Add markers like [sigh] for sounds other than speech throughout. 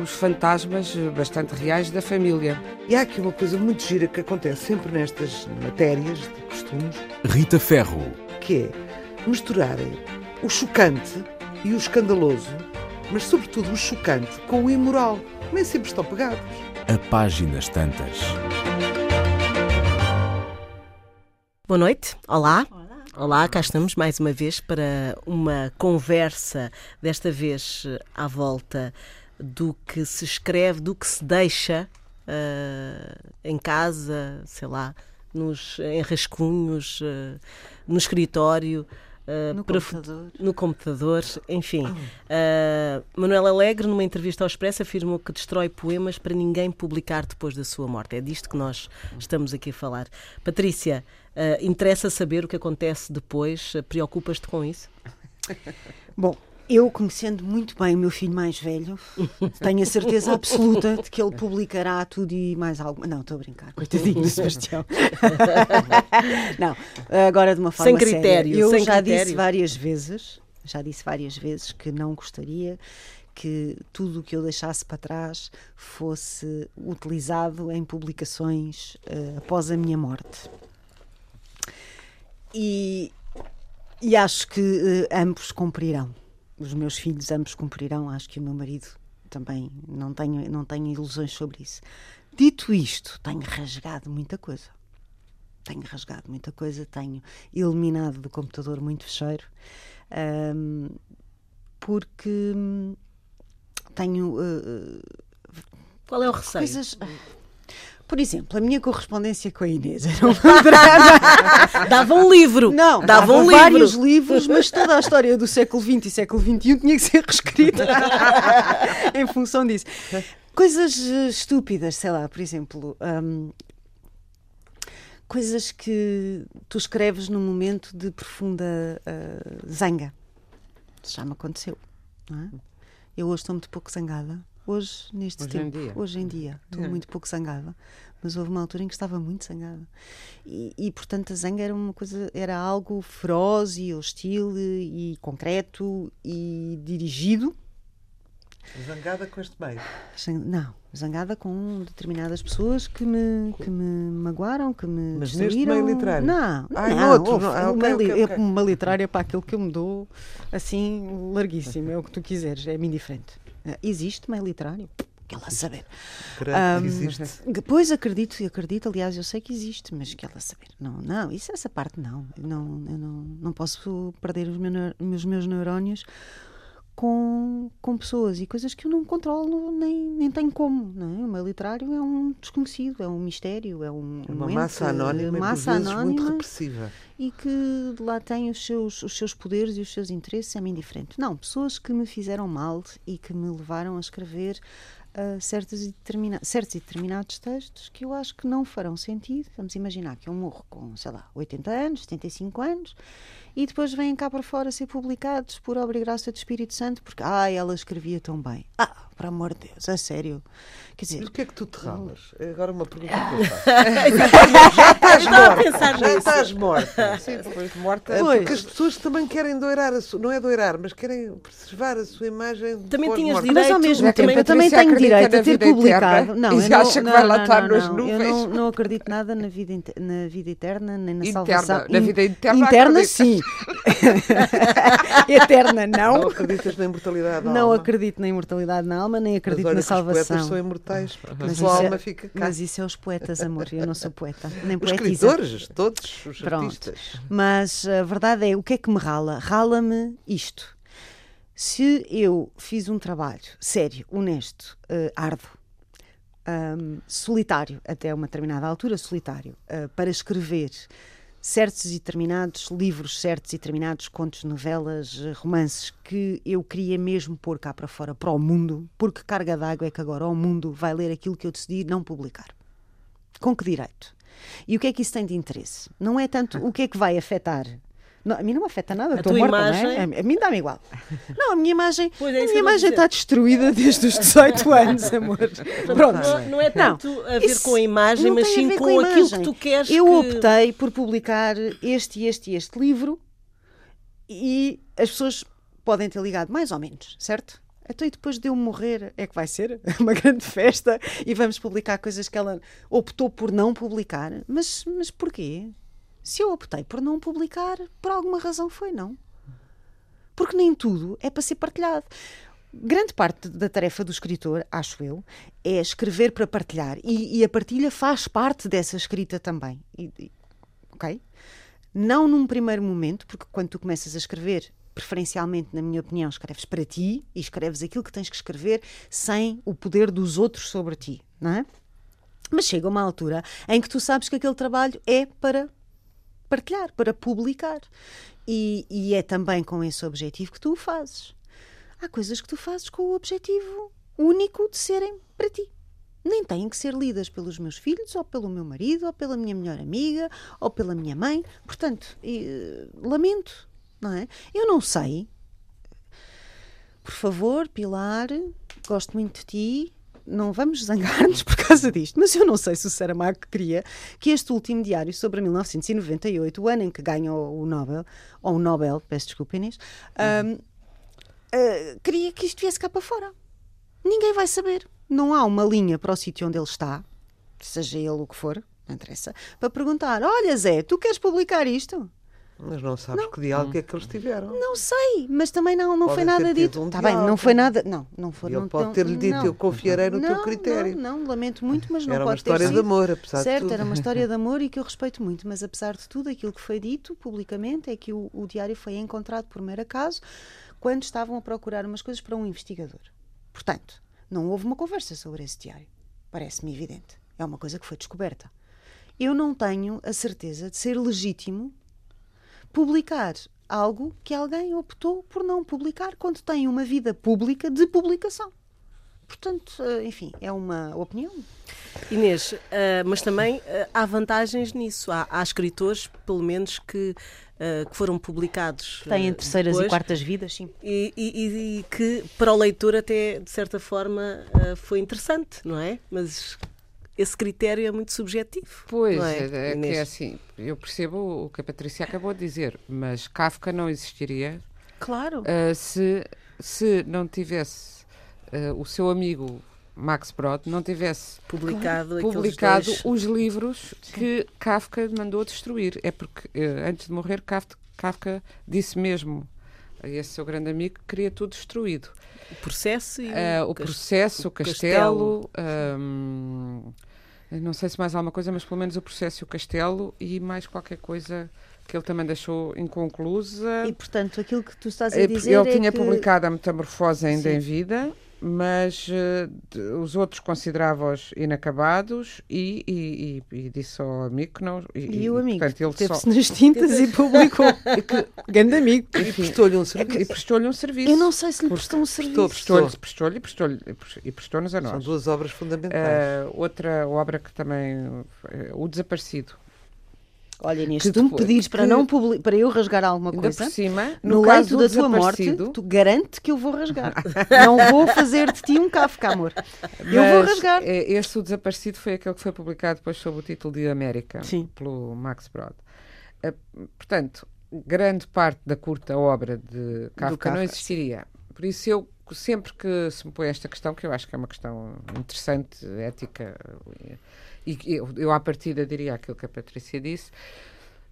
os fantasmas bastante reais da família. E há aqui uma coisa muito gira que acontece sempre nestas matérias de costumes. Rita Ferro. Que é misturarem o chocante e o escandaloso, mas sobretudo o chocante com o imoral. Nem sempre estão pegados. A páginas tantas. Boa noite. Olá. Olá. Olá, cá estamos mais uma vez para uma conversa, desta vez à volta do que se escreve, do que se deixa uh, em casa, sei lá, nos, em rascunhos, uh, no escritório. Uh, no, computador. no computador, enfim. Uh, Manuel Alegre, numa entrevista ao Expresso, afirmou que destrói poemas para ninguém publicar depois da sua morte. É disto que nós estamos aqui a falar. Patrícia, uh, interessa saber o que acontece depois? Preocupas-te com isso? [laughs] Bom, eu, conhecendo muito bem o meu filho mais velho, tenho a certeza absoluta de que ele publicará tudo e mais algo. Não, estou a brincar, coitadinho do Sebastião. não, agora de uma forma sem critério, séria. Eu sem já critério. disse várias vezes, já disse várias vezes que não gostaria que tudo o que eu deixasse para trás fosse utilizado em publicações uh, após a minha morte. E, e acho que uh, ambos cumprirão os meus filhos ambos cumprirão, acho que o meu marido também, não tenho, não tenho ilusões sobre isso. Dito isto, tenho rasgado muita coisa. Tenho rasgado muita coisa, tenho eliminado do computador muito fecheiro, um, porque tenho. Uh, Qual é o receio? Coisas, por exemplo, a minha correspondência com a Inês era uma... [laughs] dava um livro. Não, dava, dava um vários livro. livros, mas toda a história do século XX e século XXI tinha que ser reescrita [laughs] em função disso. Coisas eh, estúpidas, sei lá, por exemplo, um, coisas que tu escreves num momento de profunda uh, zanga. Já me aconteceu. É? Eu hoje estou muito pouco zangada Hoje, neste hoje tempo, em hoje em dia, estou é. muito pouco zangada, mas houve uma altura em que estava muito zangada. E, e, portanto, a zanga era uma coisa, era algo feroz e hostil e, concreto e dirigido. Zangada com este meio? Não, zangada com determinadas pessoas que me, que me magoaram, que me Mas destruíram. neste meio literário? Não, Ai, não, outro. Ah, okay, okay, okay. uma literária para aquilo que eu me dou, assim, larguíssimo, é o que tu quiseres, é-me indiferente. Uh, existe meio literário? Que ela saber. Um, existe. Pois acredito e acredito, aliás, eu sei que existe, mas que ela saber. Não, não, isso essa parte não. Eu não, eu não, não posso perder os meus, os meus neurónios com, com pessoas e coisas que eu não controlo nem, nem tenho como. Não é? O meu literário é um desconhecido, é um mistério, é um. É uma um massa ente, anónima, massa anónima muito repressiva. E que lá tem os seus, os seus poderes e os seus interesses, é-me indiferente. Não, pessoas que me fizeram mal e que me levaram a escrever uh, certos, e certos e determinados textos que eu acho que não farão sentido. Vamos imaginar que eu morro com, sei lá, 80 anos, 75 anos e depois vêm cá para fora ser publicados por obra e graça do Espírito Santo porque, ah, ela escrevia tão bem. Ah, por amor de Deus, a sério. Quer dizer, Mas o que é que tu te ralas? É agora uma pergunta que eu faço. [laughs] já estás morta. Já estás morta. [laughs] Sim, depois de morta. Pois. Porque as pessoas também querem doirar a sua, não é doirar, mas querem preservar a sua imagem. Também tinhas morta. direito. Mas ao mesmo É tempo eu também tenho direito a ter publicado. Não, e eu não, acha que vai lá não, estar não, nas não. nuvens. Eu não, não acredito nada na vida, na vida eterna, nem na Interna. salvação. Na vida interna Interna, sim. [laughs] [laughs] Eterna, Não não. acreditas na imortalidade da Não alma? acredito na imortalidade na alma, nem Mas acredito olha na que os poetas salvação. são imortais, porque a Mas sua isso é- alma fica cá. Mas isso é os poetas, amor. Eu não sou poeta, nem Os escritores, todos os Pronto. artistas. Mas a verdade é, o que é que me rala? Rala-me isto. Se eu fiz um trabalho sério, honesto, uh, árduo, um, solitário, até uma determinada altura, solitário, uh, para escrever certos e determinados livros, certos e determinados contos, novelas, eh, romances que eu queria mesmo pôr cá para fora, para o mundo, porque carga d'água é que agora o mundo vai ler aquilo que eu decidi não publicar. Com que direito? E o que é que isso tem de interesse? Não é tanto o que é que vai afetar. Não, a mim não me afeta nada, A estou morta, imagem- não é? A, mim dá-me igual. Não, a minha imagem, é a minha imagem está destruída desde os 18 [laughs] anos, amor. Pronto. Não, não é tanto a ver com a imagem, não mas sim com, a aquilo que tu queres Eu que... optei por publicar este este e este livro e as pessoas podem ter ligado mais ou menos, certo? Então, e depois de eu morrer, é que vai ser [laughs] uma grande festa e vamos publicar coisas que ela optou por não publicar. Mas, mas porquê? Se eu optei por não publicar, por alguma razão foi, não? Porque nem tudo é para ser partilhado. Grande parte da tarefa do escritor, acho eu, é escrever para partilhar. E, e a partilha faz parte dessa escrita também. E- e- ok? Não num primeiro momento, porque quando tu começas a escrever, preferencialmente, na minha opinião, escreves para ti e escreves aquilo que tens que escrever sem o poder dos outros sobre ti, não é? Mas chega uma altura em que tu sabes que aquele trabalho é para partilhar, para publicar. E, e é também com esse objetivo que tu o fazes. Há coisas que tu fazes com o objetivo único de serem para ti. Nem têm que ser lidas pelos meus filhos, ou pelo meu marido, ou pela minha melhor amiga, ou pela minha mãe. Portanto, eh, lamento, não é? Eu não sei. Por favor, Pilar, gosto muito de ti. Não vamos zangar-nos por causa disto, mas eu não sei se o Saramago queria que este último diário sobre 1998, o ano em que ganhou o Nobel, ou o Nobel, peço desculpa Inês, ah, queria que isto viesse cá para fora. Ninguém vai saber. Não há uma linha para o sítio onde ele está, seja ele o que for, não interessa, para perguntar: Olha, Zé, tu queres publicar isto? Mas não sabes que diálogo é que eles tiveram. Não sei, mas também não, não foi Podem ter nada dito. um Tá bem, não foi nada. Não, não foi. Ele não, pode não- ter-lhe dito, não. eu confiarei no teu Não, critério. Não, não, lamento muito, mas não Era pode uma história ter de amor, apesar de certo, tudo. era uma história de [laughs] amor e que eu respeito muito, mas apesar de tudo, aquilo que foi dito publicamente é que o, o diário foi encontrado por mero acaso quando estavam a procurar umas coisas para um investigador. Portanto, não houve uma conversa sobre esse diário. Parece-me evidente. É uma coisa que foi descoberta. Eu não tenho a certeza de ser legítimo publicar algo que alguém optou por não publicar quando tem uma vida pública de publicação. Portanto, eh, enfim, é uma opinião. Inês, ah, mas também ah, há vantagens nisso. Há, há escritores, pelo menos, que, ah, que foram publicados. Têm terceiras depois, e quartas vidas, sim. E, e- e que para o leitor até, de certa forma, foi interessante, não é? Mas esse critério é muito subjetivo. Pois, é, é, é que é assim, eu percebo o que a Patrícia acabou de dizer, mas Kafka não existiria Claro. ah, se, se não tivesse ah, o seu amigo Max Brod, não tivesse Publicado, publicado os livros que Kafka mandou destruir. É porque eh, antes de morrer, Kafka, Kafka disse mesmo esse seu grande amigo que queria tudo destruído. o processo e Ah, o processo, o castelo. castelo, ahm, não sei se mais alguma coisa, mas pelo menos o processo e o castelo e mais qualquer coisa que ele também deixou inconclusa. E, portanto, aquilo que tu estás a Eh, dizer ele é tinha que... publicado a Metamorfose ainda Sim. em vida, mas de- os outros considerava-os inacabados e, e- e- e disse ao amigo que não. E o amigo teve-se só, nas tintas e publicou. [laughs] Grande amigo. E prestou-lhe um e serviço. prestou-lhe um serviço. Eu não sei se lhe prestou um serviço. Prestou-lhe, prestou-lhe e prestou-lhe e prestou-nos a São nós. duas obras fundamentais. Eh, outra obra que também. eh, o Desaparecido. Olha, Inês, se tu me pedires para, que- não para eu rasgar alguma coisa, cima, no, no, caso da tua morte, tu garante que eu vou rasgar. não vou fazer de ti um Kafka, amor. Eu vou Mas, rasgar. eh, Este, o Desaparecido, foi aquele que foi publicado depois sob o título de América, Sim. pelo Max Brod. Eh, portanto, grande parte da curta obra de Kafka, não Kafka, existiria. Por isso, eu sempre que se me põe esta questão, que eu acho que é uma questão interessante, ética, e eu, eu à partida diria aquilo que a Patrícia disse,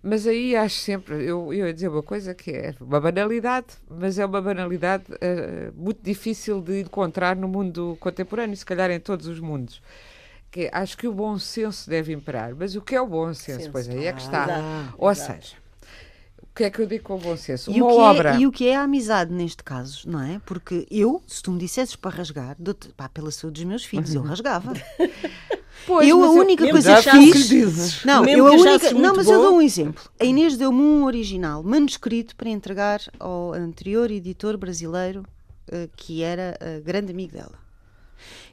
mas aí acho sempre, eu, eu ia dizer uma coisa que é uma banalidade, mas é uma banalidade eh, muito difícil de encontrar no mundo contemporâneo, se calhar em todos os mundos. Que acho que o bom senso deve imperar. Mas o que é o bom senso? Senso. Pois aí é que está. Exato, Ou exato. seja, o que é que eu digo com o bom senso? E Uma o, que obra. é, e o que é a amizade neste caso, não é? Porque eu, se tu me dissesses para rasgar, pá, pela saúde dos meus filhos, eu [laughs] rasgava. Pois, eu a única mesmo coisa que que fiz. dizes. Não, Mesmo eu a que única. Não, mas eu bom. dou um exemplo. A Inês deu-me um original manuscrito para entregar ao anterior editor brasileiro, eh, que era eh, grande amigo dela.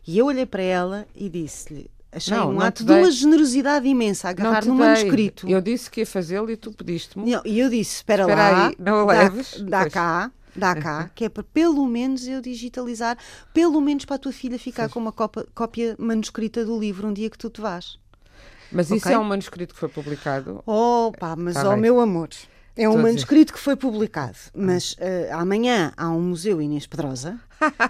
E eu olhei para ela e disse-lhe: Achei Não, um não ato de uma generosidade imensa agarrar no manuscrito. Eu disse que ia fazê-lo e tu pediste-me. E eu disse: espera, Espera lá, aí, não dá, leves. dá Pois. cá, dá cá, [laughs] que é para pelo menos eu digitalizar, pelo menos para a tua filha ficar com uma copa- cópia manuscrita do livro um dia que tu te vás. Mas isso Ok. é um manuscrito que foi publicado. Oh, pá, mas Tá ó bem. meu amor. É um manuscrito que foi publicado, mas eh, amanhã há um museu Inês Pedrosa.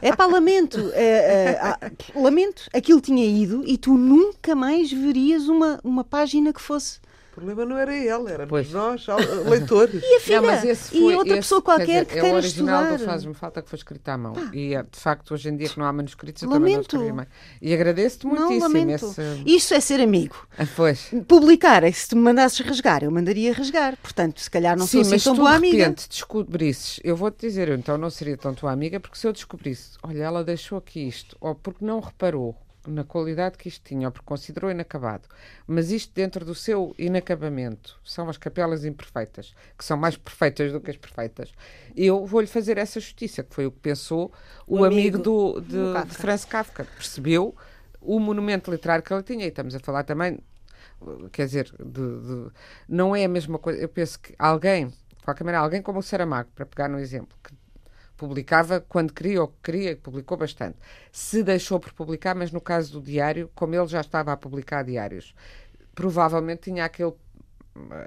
É pá, lamento, eh, eh, lamento. Aquilo tinha ido e tu nunca mais verias uma, uma página que fosse. O problema não era ele, éramos Pois. nós, leitores. [laughs] E a filha? Não, mas esse e foi, outra esse, pessoa quer qualquer dizer, que é o queira original estudar. do Faz-me Falta que foi escrito à mão. E é, de facto, hoje em dia que não há manuscritos, eu também não Lamento. escrevi mais. E agradeço-te Não, muitíssimo lamento. esse... Isso é ser amigo. Ah, Pois. Publicar, é se tu me mandasses rasgar, eu mandaria rasgar. Portanto, se calhar não Sim, sou assim mas tão tu boa de amiga. repente descobrisses, eu vou-te dizer, eu então não seria tão tua amiga, porque se eu descobrisse, olha, ela deixou aqui isto, ou porque não reparou na qualidade que isto tinha, ou porque considerou inacabado, mas isto dentro do seu inacabamento são as capelas imperfeitas, que são mais perfeitas do que as perfeitas, eu vou-lhe fazer essa justiça, que foi o que pensou o, O amigo, amigo do, de, do de. Franz Kafka, percebeu o monumento literário que ele tinha, e estamos a falar também quer dizer, de- de- não é a mesma coisa. Eu penso que alguém, de qualquer maneira, alguém como o Saramago, para pegar no exemplo, que publicava quando queria ou que queria, e publicou bastante, se deixou por publicar, mas no caso do diário, como ele já estava a publicar diários, provavelmente tinha aquele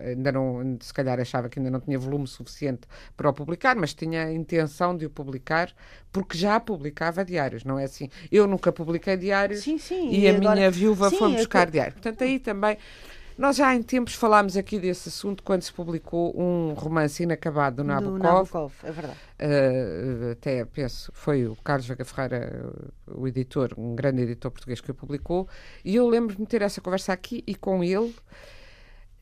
ainda não, se calhar achava que ainda não tinha volume suficiente para o publicar, mas tinha a intenção de o publicar porque já publicava diários, não é assim? Eu nunca publiquei diários Sim, sim. e, a agora- minha viúva Sim, foi buscar que- diário. Portanto, aí também. Nós já em tempos falámos aqui desse assunto quando se publicou um romance inacabado do Do Nabokov. Nabokov, é verdade. Uh, até penso, foi o Carlos Vega Ferreira, o editor, um grande editor português que o publicou, e eu lembro-me de ter essa conversa aqui e com ele,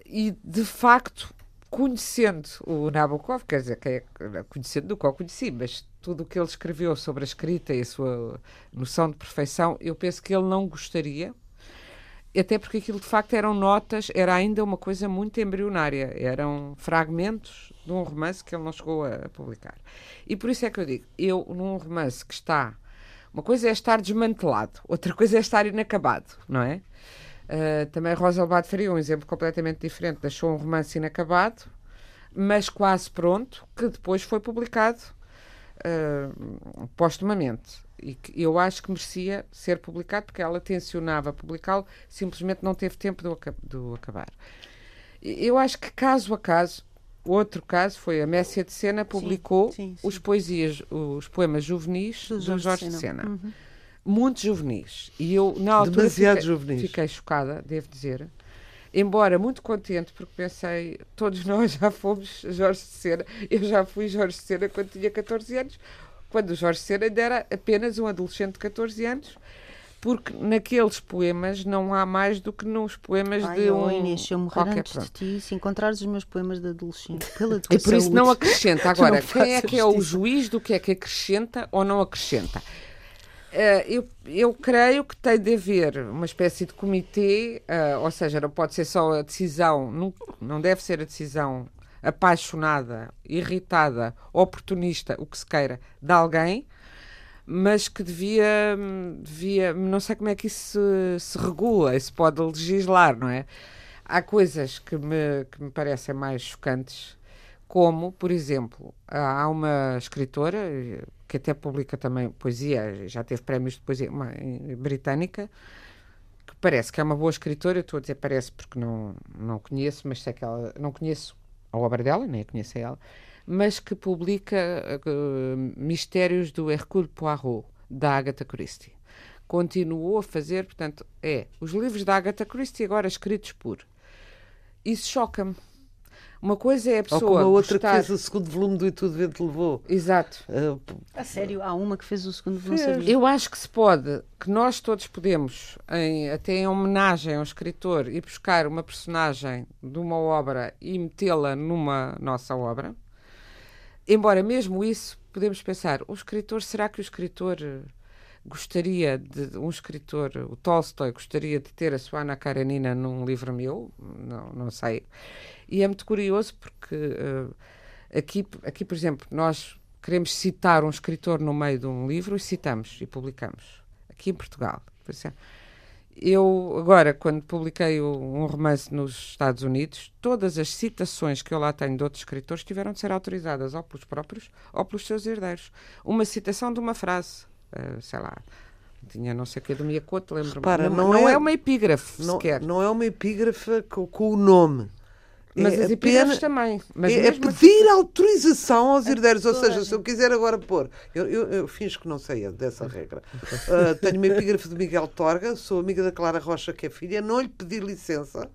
e de facto, conhecendo o Nabokov, quer dizer, que é, conhecendo do qual conheci, mas tudo o que ele escreveu sobre a escrita e a sua noção de perfeição, eu penso que ele não gostaria, até porque aquilo de facto eram notas, era ainda uma coisa muito embrionária, eram fragmentos de um romance que ele não chegou a publicar. E por isso é que eu digo, eu num romance que está, uma coisa é estar desmantelado, outra coisa é estar inacabado, não é? Uh, também Rosa Lobato faria um exemplo completamente diferente, deixou um romance inacabado, mas quase pronto, que depois foi publicado uh, postumamente e que eu acho que merecia ser publicado porque ela tensionava publicá-lo, simplesmente não teve tempo de o, de o acabar. Eu acho que caso a caso, outro caso foi a Messia de Sena publicou sim, sim. os poesias, os poemas juvenis Do do Jorge Jorge, de Sena. Sena. Uhum. Muito juvenis. E eu, na altura, Demasiado fiquei, juvenis. fiquei chocada, devo dizer. Embora muito contente, porque pensei, todos [laughs] nós já fomos Jorge de Sena. Eu já fui Jorge de Sena quando tinha 14 anos, quando o Jorge de ainda era apenas um adolescente de 14 anos, porque naqueles poemas não há mais do que nos poemas Ai, de um Inês, eu morrer qualquer antes de pronto. ti, se encontrares os meus poemas de adolescente, [laughs] pela tua E por isso não saúde, acrescenta. [laughs] Agora, não quem é que é o justiça. juiz do que é que acrescenta ou não acrescenta? Eh, eu, eu creio que tem de haver uma espécie de comitê, eh, ou seja, não pode ser só a decisão, não, não deve ser a decisão apaixonada, irritada, oportunista, o que se queira, de alguém, mas que devia, devia não sei como é que isso se, se regula, isso pode legislar, não é? Há coisas que me, que me parecem mais chocantes, como, por exemplo, há uma escritora que até publica também poesia, já teve prémios de poesia, uma britânica, que parece que é uma boa escritora, eu estou a dizer parece porque não, não conheço, mas sei que ela, não conheço a obra dela, nem a conheço ela, mas que publica eh, Mistérios do Hercule Poirot, da Agatha Christie. Continuou a fazer, portanto, é os livros da Agatha Christie agora escritos por. Isso choca-me. Uma coisa é a Ou pessoa como a outra gostar... que fez o segundo volume do E Tudo Vento Levou. Exato. Ah, A sério, há uma que fez o segundo, não Fez. Eu acho que se pode, que nós todos podemos, em- até em homenagem a um escritor, ir buscar uma personagem de uma obra e metê-la numa nossa obra. Embora mesmo isso, podemos pensar, o escritor, será que o escritor gostaria de, um escritor, o Tolstói, gostaria de ter a sua Ana Karenina num livro meu? Não, não sei. E é muito curioso porque eh, aqui, aqui, por exemplo, nós queremos citar um escritor no meio de um livro e citamos e publicamos. Aqui em Portugal. Por exemplo. eu, agora, quando publiquei um romance nos Estados Unidos, todas as citações que eu lá tenho de outros escritores tiveram de ser autorizadas ou pelos próprios ou pelos seus herdeiros. Uma citação de uma frase, eh, sei lá, tinha não sei o que do Miyakoto, lembro-me. Não, não não é- é uma epígrafe Não, sequer. não é uma epígrafe com, com o nome. mas é as epígrafes também. Mas é, é mesmo assim- pedir autorização aos herdeiros. Ou seja, se eu quiser agora pôr. Eu, eu, eu finjo que não sei dessa [laughs] regra. Ah, tenho uma epígrafe de Miguel Torga, sou amiga da Clara Rocha, que é filha, não lhe pedi licença.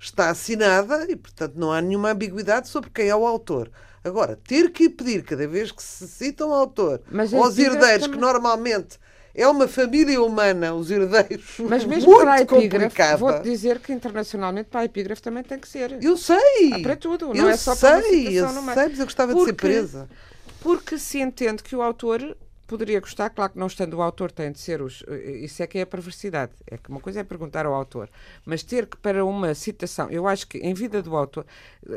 Está assinada e, portanto, não há nenhuma ambiguidade sobre quem é o autor. Agora, ter que pedir cada vez que se cita um autor Mas a aos herdeiros, também- que normalmente é uma família humana, os herdeiros, [laughs] Mas mesmo muito para a epígrafe, vou-te dizer que internacionalmente para a epígrafe também tem que ser. Eu sei! Ah, para tudo, não eu é só para sei, citação eu no meio. sei, mas eu gostava de ser Porque- presa. Porque se entende que o autor poderia gostar, claro que não estando o autor tem de ser os. Isso é que é a perversidade. É que uma coisa é perguntar ao autor, mas ter que para uma citação, eu acho que em vida do autor,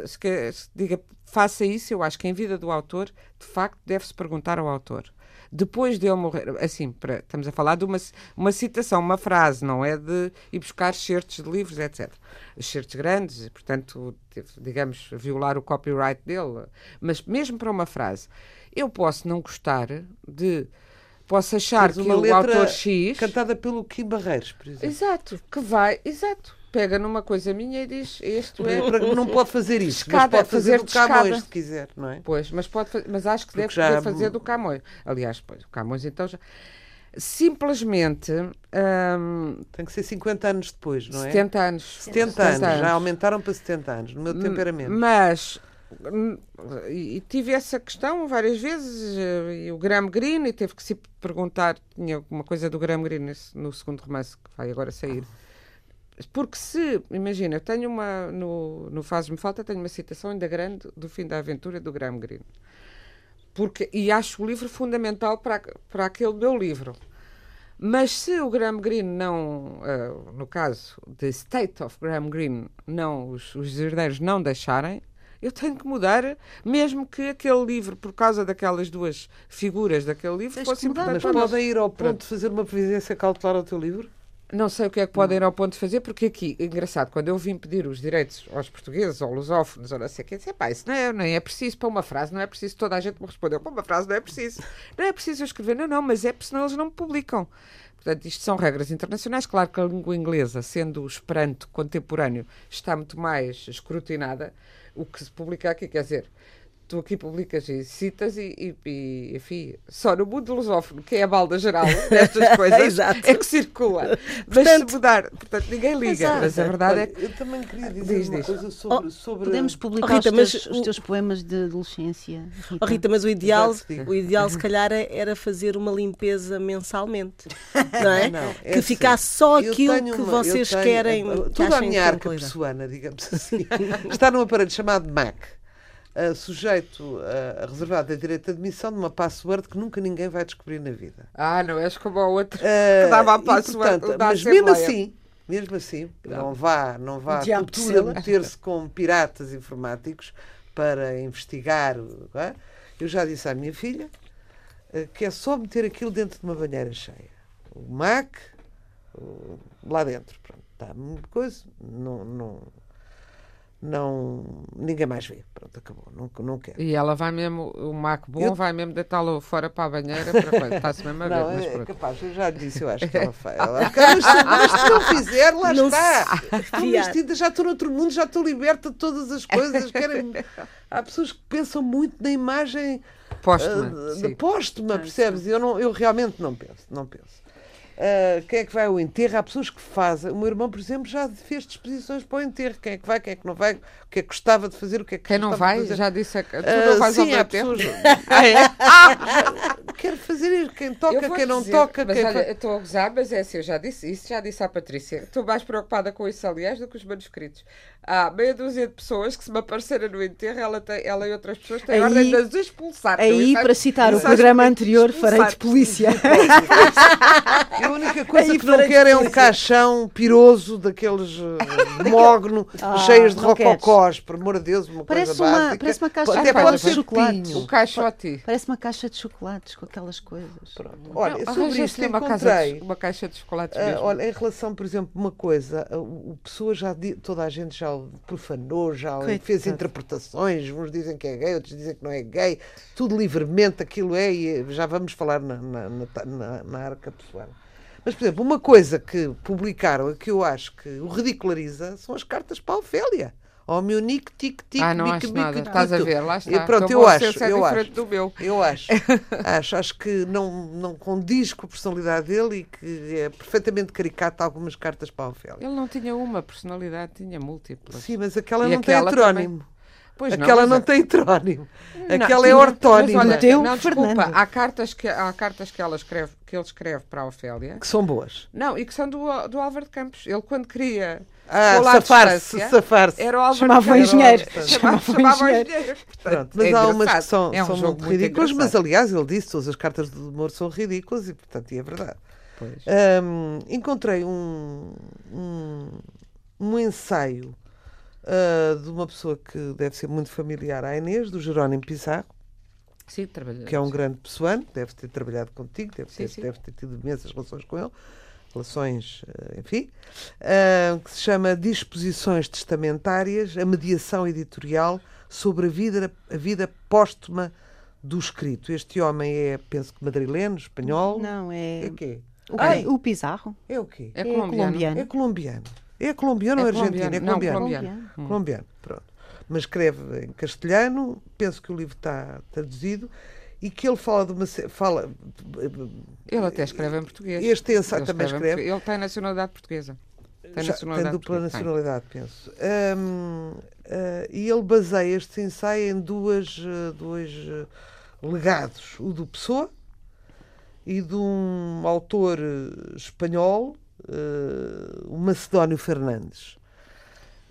se, que, se diga faça isso, eu acho que em vida do autor, de facto, deve-se perguntar ao autor. Depois de ele morrer, assim, para- estamos a falar de uma, uma citação, uma frase, não é de ir buscar certos de livros, etc. Certos grandes, portanto, digamos, violar o copyright dele. Mas mesmo para uma frase, eu posso não gostar de. Posso achar Tens que uma o letra autor X. Cantada pelo Kim Barreiros, por exemplo. Exato, que vai, exato. Pega numa coisa minha e diz: Isto é. Para- Não pode fazer isto, mas pode fazer, fazer do Camões, se quiser, não é? Pois, mas, pode, mas acho que Porque deve já- poder fazer do Camões. Aliás, pois, o Camões então já. Simplesmente hum, Tem que ser 50 anos depois, não é? 70 anos. 70 anos, já aumentaram para 70 anos, no meu temperamento. Mas e tive essa questão várias vezes, eh, e o Graham Greene, teve que se perguntar, tinha alguma coisa do Graham Greene no segundo romance que vai agora sair. Porque se, imagina, eu tenho uma, no, no Faz-me Falta, tenho uma citação ainda grande do fim da aventura do Graham Greene. Porque, e acho o livro fundamental para, para aquele meu livro. Mas se o Graham Greene não, eh, no caso, The State of Graham Greene, não, os, os herdeiros não deixarem, eu tenho que mudar, mesmo que aquele livro, por causa daquelas duas figuras daquele livro, Tens fosse importante Mas podem ir ao ponto Pronto. de fazer uma previdência cautelar ao teu livro? Não sei o que é que podem ir ao ponto de fazer, porque aqui, engraçado, quando eu vim pedir os direitos aos portugueses, ou lusófonos, ou não sei o que, disse, pá, isso não é, nem é preciso para uma frase, não é preciso, toda a gente me respondeu, para uma frase não é preciso, não é preciso eu escrever, não, não, mas é porque senão eles não me publicam. Portanto, isto são regras internacionais, claro que a língua inglesa, sendo o esperanto contemporâneo, está muito mais escrutinada, o que se publica aqui, quer dizer, tu aqui publicas e citas e, e, e, enfim, só no mundo lusófono, que é a balda geral destas [laughs] coisas, Exato. é que circula. Mas Portanto- se mudar, portanto, ninguém liga. Exato. Mas a verdade é que. eu também queria dizer Diz, uma diz. coisa sobre... sobre... Podemos publicar Oh, Rita, os, mas teus, o- os teus poemas de adolescência. Rita. Oh, Rita, mas o ideal, Exato, o ideal se calhar é- era fazer uma limpeza mensalmente, [laughs] não é? Não, é que assim, ficasse só aquilo tenho que uma- vocês tenho- querem. a- que Toda a minha que arca pessoana, digamos assim, [laughs] está num aparelho chamado Mac, uh, sujeito uh, reservado a direito de admissão de uma password que nunca ninguém vai descobrir na vida. Ah, não és como a outra Uh, que dava a e, password portanto, mas mesmo Assembleia. assim, mesmo assim, não vá, não vá O à diabo de cultura meter-se com piratas informáticos para investigar. não é? Eu já disse à minha filha eh, que é só meter aquilo dentro de uma banheira cheia. O Mac lá dentro. Pronto, está coisa, não, não, não, ninguém mais vê. Pronto, acabou. Não, não quero. E ela vai mesmo, o Mac bom Eu- vai mesmo deitá-lo fora para a banheira para. Está-se mesmo a ver, Não, mas é, é pronto. capaz, eu já disse, eu acho que ela faz. Ela, mas, se- mas se não fizer, lá Não está. se Estou vestida, já estou noutro mundo, já estou liberta de todas as coisas. Querem... Há pessoas que pensam muito na imagem Póstuma. da póstuma, percebes? Eu, não, eu realmente não penso, não penso. Ah, quem é que vai ao enterro? Há pessoas que fazem. O meu irmão, por exemplo, já fez disposições para o enterro. Quem é que vai, quem é que não vai, o que é que gostava de fazer, o que é que Quem não vai, já disse, a- tu Ah, não vais ao sim, meu há tempo. pessoas. Ah, [laughs] é? [laughs] Quero fazer isso. Quem toca, quem não dizer, toca. Mas quem olha, eu estou a gozar, mas é assim, eu já disse isso, já disse à Patrícia. Estou mais preocupada com isso, aliás, do que os manuscritos. Há meia dúzia de pessoas que, se me aparecerem no enterro, ela, tem, ela e outras pessoas têm Aí- ordem de as expulsar. Aí, isso para citar o isso programa que anterior, farei de polícia. [laughs] A única coisa Aí que não quero é um caixão piroso daqueles uh, [laughs] mogno, Ah, cheios de rococós, por amor de Deus, uma Parece coisa uma- básica. parece uma caixa Até de pode ser pinho. O caixote. Parece uma caixa de chocolates. Com aquelas coisas. Pronto. Olha, Não, sobre arranja-se isto uma, casa encontrei. uma caixa de chocolates Ah, mesmo. olha, em relação, por exemplo, uma coisa, o o pessoa já toda a gente já o profanou, já o fez interpretações, uns dizem que é gay, outros dizem que não é gay, tudo livremente, aquilo é, e já vamos falar na, na, na, na- na arca pessoal. Mas, por exemplo, uma coisa que publicaram e que eu acho que o ridiculariza são as cartas para a Ofélia. Ó meu Nick, tic, tic, ah, não bic, acho bic, nada. bic, Estás a ver, lá está. E pronto, Então, eu acho, é eu diferente acho. do meu. Eu acho. [laughs] acho. Acho que não, não condiz com a personalidade dele e que é perfeitamente caricato algumas cartas para a Ofélia. Ele não tinha uma personalidade, tinha múltiplas. Sim, mas aquela E não tem aquela heterónimo. Pois aquela não, a- tem heterónimo. Não, Aquela é ortónima. Mas olha, Teu, não, desculpa, há cartas, que, há cartas que, ela escreve, que ele escreve para a Ofélia. Que são boas. Não, e que são do, do Álvaro de Campos. Ele, quando queria Ah, safar-se, safar-se. era o Álvaro Chamava de Campos. o engenheiro. Chamava, engenheiro. Portanto, mas é há umas que são, É um são muito ridículas, mas aliás ele disse todas as cartas de humor são ridículas e portanto e é verdade. Pois. Hum, encontrei um, um, um ensaio ah, de uma pessoa que deve ser muito familiar à Inês, do Jerónimo Pizarro, Sim, que é um grande pessoano, deve ter trabalhado contigo, deve, Sim, ter, sim. deve ter tido imensas relações com ele, relações, eh, enfim, ah, que se chama Disposições Testamentárias, a mediação editorial sobre a vida, a vida póstuma do escrito. Este homem é, penso que madrileno, espanhol. Não, é. É quê? O, Ai. o Pizarro. É o quê? É É colombiano. colombiano. É colombiano. É colombiano ou É argentino? colombiano. É Não, colombiano. colombiano. Hum. Colombiano, pronto. Mas escreve em castelhano, penso que o livro está traduzido e que ele fala de uma. Fala, Ele até escreve em português. Este ensaio Ele também escreve escreve. Ele tem nacionalidade portuguesa. Tem Já tem nacionalidade dupla. Tem. nacionalidade, penso. Hum, ah, e ele baseia este ensaio em duas, ah, dois ah, legados: o do Pessoa e de um autor espanhol, eh, o Macedónio Fernandes.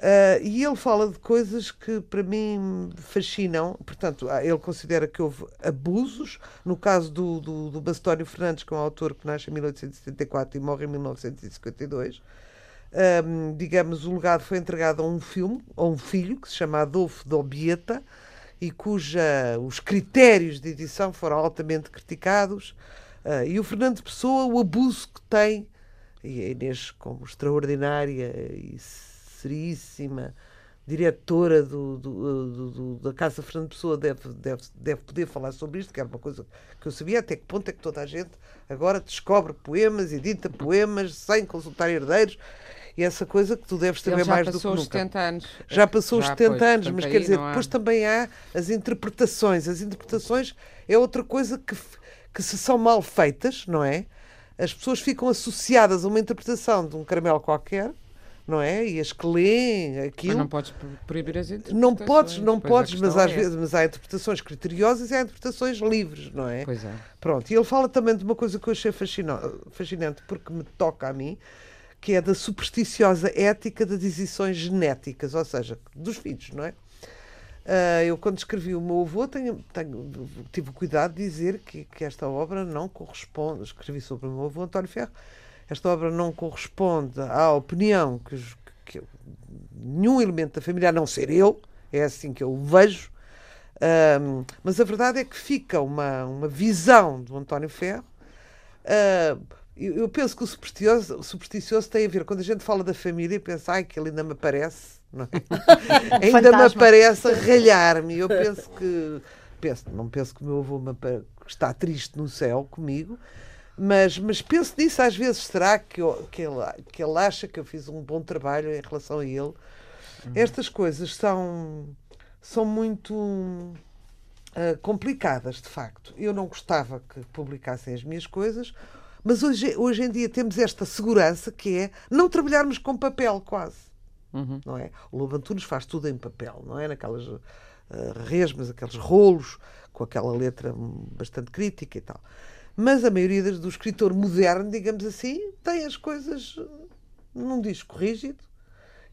Ah, e ele fala de coisas que para mim fascinam. Portanto, ah, ele considera que houve abusos. No caso do, do, do Macedónio Fernandes, que é um autor que nasce em 1874 e morre em 1952, Ahm, digamos, o legado foi entregado a um filme, a um filho, que se chama Adolfo Dobieta, e cuja os critérios de edição foram altamente criticados. Ah, e o Fernando Pessoa, o abuso que tem, e a Inês, como extraordinária e seríssima diretora do, do- do- da Casa Fernando Pessoa, deve, deve, deve poder falar sobre isto, que era uma coisa que eu sabia, até que ponto é que toda a gente agora descobre poemas, edita poemas, sem consultar herdeiros, e essa coisa que tu deves saber já mais do que passou os nunca. 70 anos. Já passou os Já, 70 pois, anos, mas aí quer dizer, há- depois também há as interpretações. As interpretações é outra coisa que, que se são mal feitas, não é? As pessoas ficam associadas a uma interpretação de um caramelo qualquer, não é? E as que leem Mas aquilo. não podes pro- proibir as interpretações. Não podes, não Pois a podes, mas às é vezes mas há interpretações criteriosas e há interpretações livres, não é? Pois é. Pronto, e ele fala também de uma coisa que eu achei fascina- fascinante, porque me toca a mim, que é da supersticiosa ética das edições genéticas, ou seja, dos filhos, não é? Ah, eu, quando escrevi o meu avô, tenho, tenho- tive o cuidado de dizer que, que esta obra não corresponde. Escrevi sobre o meu avô, António Ferro. Esta obra não corresponde à opinião que, que nenhum elemento da família, a não ser eu, é assim que eu o vejo. Ahm, mas a verdade é que fica uma, uma visão do António Ferro. Ah, eu, eu penso que o supersticioso, o supersticioso tem a ver, quando a gente fala da família, pensa, ai, que ele ainda me aparece, é? [laughs] ainda me aparece a ralhar-me. Eu penso que, penso, não penso que o meu avô me está triste no céu comigo, mas, mas penso nisso às vezes. Será que, eu- que, ele, que ele acha que eu fiz um bom trabalho em relação a ele? Estas coisas são, são muito ah, complicadas, de facto. Eu não gostava que publicassem as minhas coisas, mas hoje, hoje em dia temos esta segurança que é não trabalharmos com papel, quase. Uhum. Não é? O Lobo Antunes faz tudo em papel, não é? Naquelas ah, resmas, aqueles rolos, com aquela letra bastante crítica e tal. Mas a maioria do escritor moderno, digamos assim, tem as coisas hum, num disco rígido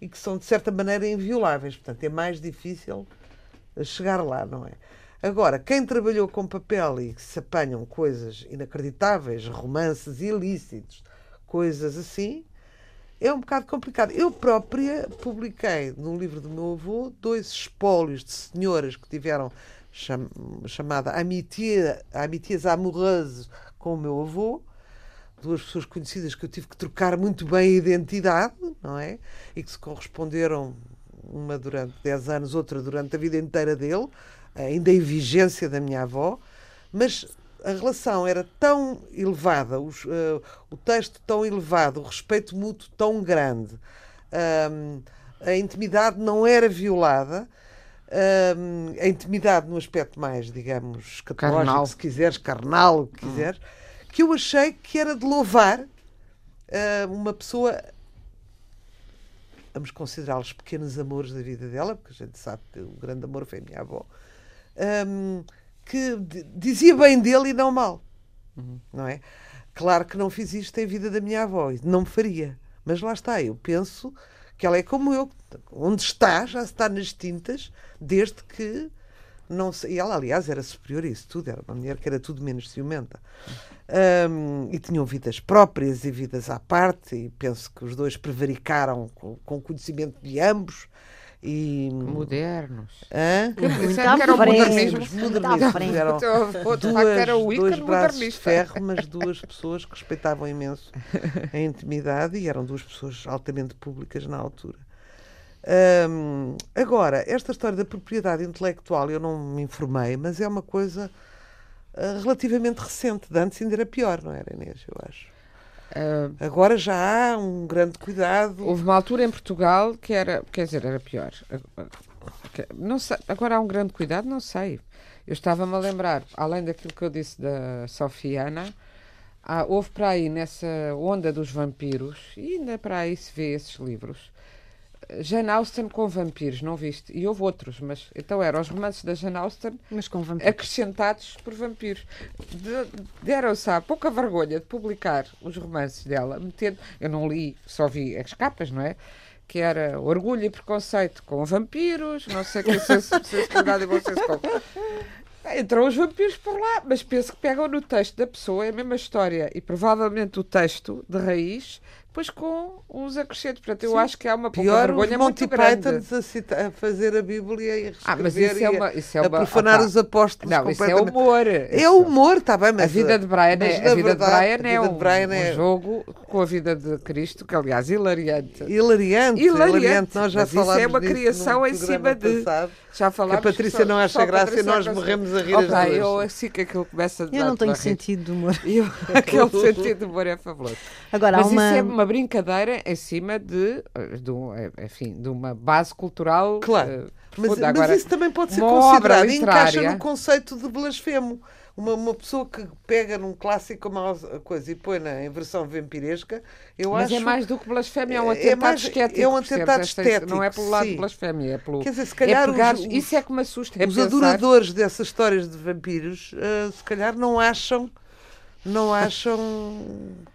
e que são, de certa maneira, invioláveis. Portanto, é mais difícil chegar lá, não é? Agora, quem trabalhou com papel e que se apanham coisas inacreditáveis, romances ilícitos, coisas assim, é um bocado complicado. Eu própria publiquei no livro do meu avô dois espólios de senhoras que tiveram cham, chamada Amitié, Amitiés com o meu avô, duas pessoas conhecidas que eu tive que trocar muito bem a identidade, não é? E que se corresponderam, uma durante 10 anos, outra durante a vida inteira dele, ainda em vigência da minha avó, mas a relação era tão elevada, os, uh, o texto tão elevado, o respeito mútuo tão grande, um, a intimidade não era violada. Um, a intimidade no aspecto mais, digamos, carnal. se quiseres, carnal, o que quiseres, hum. que eu achei que era de louvar uh, uma pessoa vamos considerá-los pequenos amores da vida dela, porque a gente sabe que o grande amor foi a minha avó, um, que dizia bem dele e não mal. Uhum. Não é? Claro que não fiz isto em vida da minha avó, não me faria. Mas lá está, eu penso que ela é como eu, onde está, já está nas tintas, desde que não sei. E ela, aliás, era superior a isso tudo, era uma mulher que era tudo menos ciumenta. Um, e tinham vidas próprias e vidas à parte, e penso que os dois prevaricaram com, com conhecimento de ambos. E... Modernos. Hã? Muito à eram modernismos. Modernismos. Eram duas, era o dois braços de ferro, mas [laughs] duas pessoas que respeitavam imenso a intimidade e eram duas pessoas altamente públicas na altura. Um, agora, esta história da propriedade intelectual eu não me informei, mas é uma coisa uh, relativamente recente. De antes ainda era pior, não era, Inês? Eu acho. Uh, Agora já há um grande cuidado. Houve uma altura em Portugal que era, quer dizer, era pior. Não sei, agora há um grande cuidado, não sei. Eu estava-me a lembrar, além daquilo que eu disse da Sofiana, há, houve para aí nessa onda dos vampiros, e ainda para aí se vê esses livros, Jane Austen com vampiros, não viste? E houve outros, mas então eram os romances da Jane Austen acrescentados por vampiros. De, Deram-se a pouca vergonha de publicar os romances dela, metendo. Eu não li, só vi as capas, não é? Que era Orgulho e Preconceito com vampiros, não sei que, sensibilidade e bom senso com. Entram os vampiros por lá, mas penso que pegam no texto da pessoa, é a mesma história, e provavelmente o texto de raiz depois com os acrescentos. Portanto, eu Sim. acho que há uma Pior vergonha Monty muito grande. a, cita, a, fazer a Bíblia e a ah, mas isso é uma, isso é uma, a profanar os apóstolos Não, isso é humor. É humor, está bem, mas... A vida de Brian, é, a vida verdade, de Brian é, um, Brian é um jogo com a vida de Cristo, que aliás, hilariante. Hilariante, hilariante. hilariante. Nós já mas falámos isso é uma criação em cima de... Passado, já falámos que a Patrícia não acha graça e nós morremos a rir okay, as duas. Eu assim que aquilo começa a Eu não tenho sentido de humor. Eu, [laughs] aquele sentido de humor é fabuloso. Agora, mas uma... isso é uma brincadeira em cima de, de, um, enfim, de uma base cultural. Claro. Uh, mas, mas, isso também pode ser considerado e encaixa no conceito de blasfemo. Uma, uma pessoa que pega num clássico como a coisa e põe na, em versão vampiresca, eu mas acho. Mas é mais do que blasfémia, é um atentado é mais, estético. É um atentado estético. Não é pelo lado sim. de blasfémia, é pelo. Quer dizer, se calhar. É pegar, os, isso é que me assusta. É os pensar... adoradores dessas histórias de vampiros, uh, se calhar não acham não [laughs] acham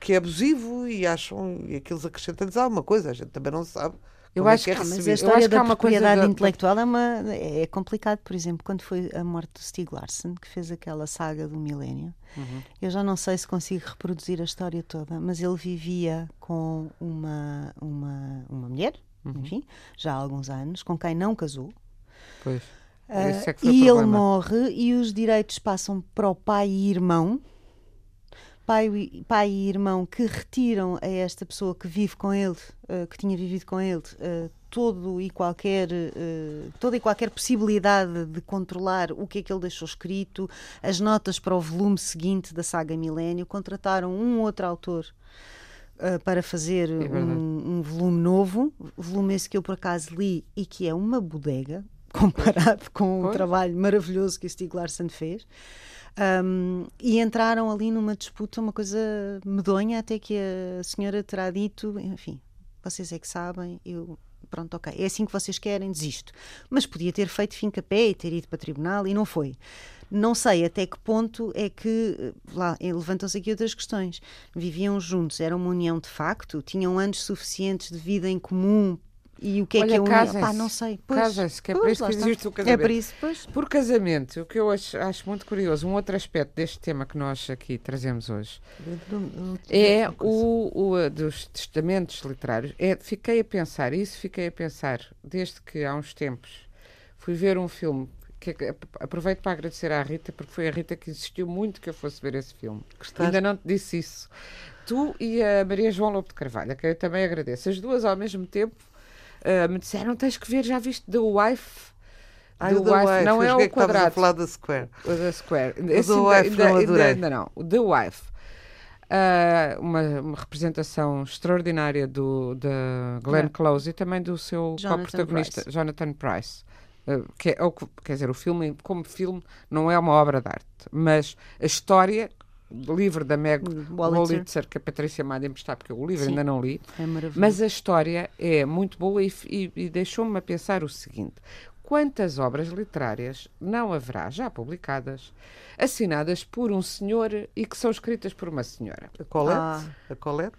que é abusivo e acham e aqueles acrescentam-lhes alguma coisa, a gente também não sabe. Eu é acho, que é que, mas a história da propriedade intelectual é, uma, é complicado. Por exemplo, quando foi a morte do Stieg Larsson, que fez aquela saga do milénio, uhum. eu já não sei se consigo reproduzir a história toda, mas ele vivia com uma, uma, uma mulher, uhum. enfim, já há alguns anos, com quem não casou. Pois. Uh, é e ele morre e os direitos passam para o pai e irmão, pai, pai e irmão que retiram a esta pessoa que vive com ele, uh, que tinha vivido com ele, uh, todo e qualquer, uh, toda e qualquer possibilidade de controlar o que é que ele deixou escrito, as notas para o volume seguinte da saga Milênio, contrataram um outro autor. para fazer é um, um volume novo, volume esse que eu por acaso li e que é uma bodega [laughs] comparado com pois. o trabalho maravilhoso que o Stieg Larsson fez. Um, e entraram ali numa disputa, uma coisa medonha, até que a senhora terá dito: enfim, vocês é que sabem, eu. Pronto, ok, é assim que vocês querem, desisto. Mas podia ter feito fim capé e ter ido para tribunal e não foi. Não sei até que ponto é que. Lá, eh, levantam-se aqui outras questões. Viviam juntos, era uma união de facto, tinham anos suficientes de vida em comum e o que Olha, é que é o casem Pá, não sei. Casem-se, que é para isso que existe o casamento. É para isso, pois. Por casamento, o que eu acho, acho, muito curioso, um outro aspecto deste tema que nós aqui trazemos hoje é o, o dos testamentos literários. É, fiquei a pensar, isso fiquei a pensar, desde que há uns tempos fui ver um filme que aproveito para agradecer à Rita, porque foi a Rita que insistiu muito que eu fosse ver esse filme. Gostaste? Ainda não te disse isso. Tu e a Maria João Lobo de Carvalho, a quem eu também agradeço. As duas ao mesmo tempo uh, me disseram: tens que ver, já viste The Wife? Ah, The o The Wife, Wife, não eu é o estavas a quadrado. falar da Square. O da Square. The Esse Wife não adorei. ainda não. O The Wife. Ah, uma, uma representação extraordinária do, da Glenn. Close e também do seu Pryce. Jonathan Price. Ah, que é, o que- quer dizer, o filme, como filme, não é uma obra de arte, mas a história, o livro da Meg Hum, Wolitzer. Que a Patrícia Mada emprestar, porque o livro Sim. ainda não li, É maravilhoso. mas a história é muito boa e, e- e deixou-me a pensar o seguinte: quantas obras literárias não haverá já publicadas, assinadas por um senhor e que são escritas por uma senhora? A Colette? Ah. A Colette?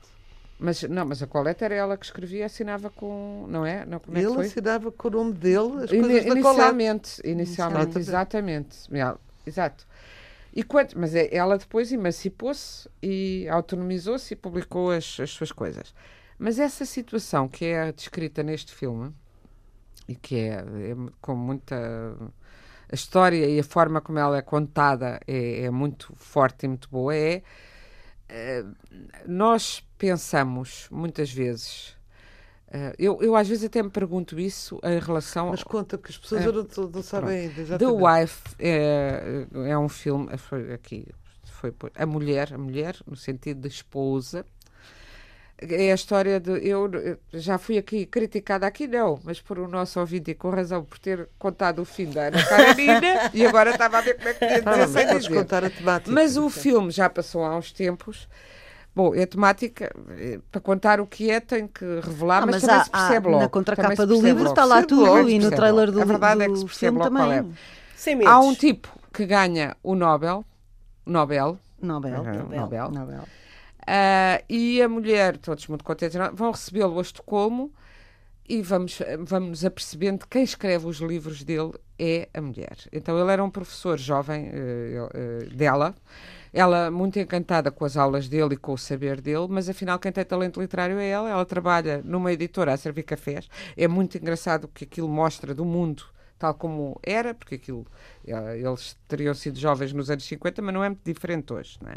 Mas não, mas a Colette era ela que escrevia e assinava com, não é? Não, como é que Ele foi? assinava com o nome dele as coisas da Colette. inicialmente, inicialmente, Inicialmente. exatamente. Exato. E quanto, mas é- ela depois emancipou-se e autonomizou-se e publicou as, as suas coisas. Mas essa situação que é descrita neste filme, e que é, é com muita. A história e a forma como ela é contada é, é muito forte e muito boa, é. eh, nós pensamos muitas vezes. Eh, eu, eu às vezes até me pergunto isso em relação Mas conta, porque as pessoas É. não, não sabem ainda. The. Wife é, é um filme, foi aqui, foi por- a mulher, a mulher no sentido de esposa. É a história de. Eu já fui aqui criticada, aqui não, mas por o nosso ouvinte e com razão, por ter contado o fim da Ana Karenina [laughs] e agora estava a ver como é que podia Ah, dizer mas sem dizer. contar a temática. Mas o filme já passou há uns tempos. Bom, a temática, eh, para contar o que é, tem que revelar, Ah, mas, mas também há- se percebe há- logo. na contracapa Também do livro logo. está lá tudo logo, e no trailer logo. do, A verdade é que se percebe filme logo qual é. também. Sem medos. Há um tipo que ganha o Nobel, Nobel, Nobel. Uhum, Nobel. Nobel. Nobel. ah, e a mulher, todos muito contentes, vão recebê-lo a Estocolmo e vamos, vamos nos apercebendo que quem escreve os livros dele é a mulher. Então ele era um professor jovem eh, eh, dela, ela muito encantada com as aulas dele e com o saber dele, mas afinal quem tem talento literário é ela. Ela trabalha numa editora a servir cafés. É muito engraçado que aquilo mostra do mundo tal como era, porque aquilo eh, eles teriam sido jovens nos anos 50, mas não é muito diferente hoje, não é?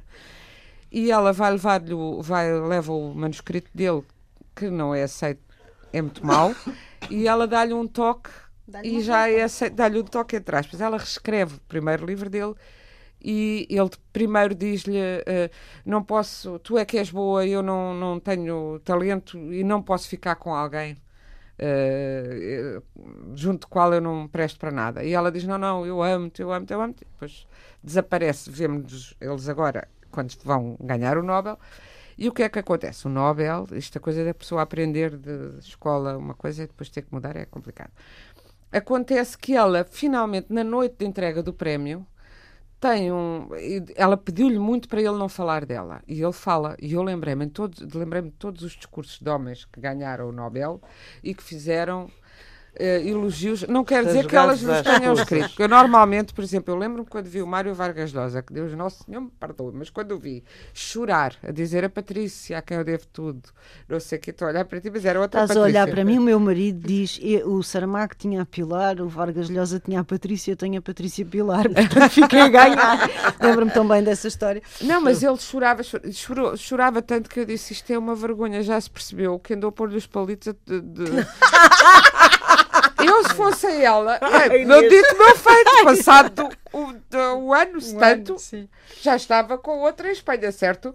E ela vai levar-lhe, o- vai, leva o manuscrito dele, que não é aceito, é muito mau, [laughs] e ela dá-lhe um toque e já é aceito, dá-lhe um toque entre aspas. Ela reescreve o primeiro livro dele e ele primeiro diz-lhe eh, não posso, tu é que és boa, eu não, não tenho talento e não posso ficar com alguém eh, junto do qual eu não presto para nada. E ela diz, não, não, eu amo-te, eu amo-te, eu amo-te. Depois desaparece, vemos eles agora, quando vão ganhar o Nobel. E o que é que acontece? O Nobel, esta coisa da pessoa aprender de escola uma coisa e depois ter que mudar é complicado. Acontece que ela, finalmente, na noite de entrega do prémio, tem um. Ela pediu-lhe muito para ele não falar dela. E ele fala. E eu lembrei-me lembrei de todos os discursos de homens que ganharam o Nobel e que fizeram elogios. Não quer dizer que elas nos tenham escrito. Porque eu normalmente, por exemplo, eu lembro-me quando vi o Mário Vargas Llosa, que Deus Nosso Senhor me perdoe, mas quando o vi chorar, a dizer a Patrícia, a quem eu devo tudo, não sei o que, estou a olhar para ti, mas era outra Estás a Patrícia. olhar para mim, o meu marido diz: "E- o Saramago tinha a Pilar, o Vargas Llosa tinha a Patrícia, eu tenho a Patrícia Pilar, [laughs] portanto fiquei a ganhar. [laughs] Lembro-me tão bem dessa história. Não, mas ele chorava, cho- chorou- chorava tanto que eu disse: Isto é uma vergonha, já se percebeu que andou a pôr-lhe os palitos. De, de- [laughs] eu, se fosse ela, é, não dito meu feito, passado o, o ano, se tanto, Sim. já estava com outra em Espanha, certo?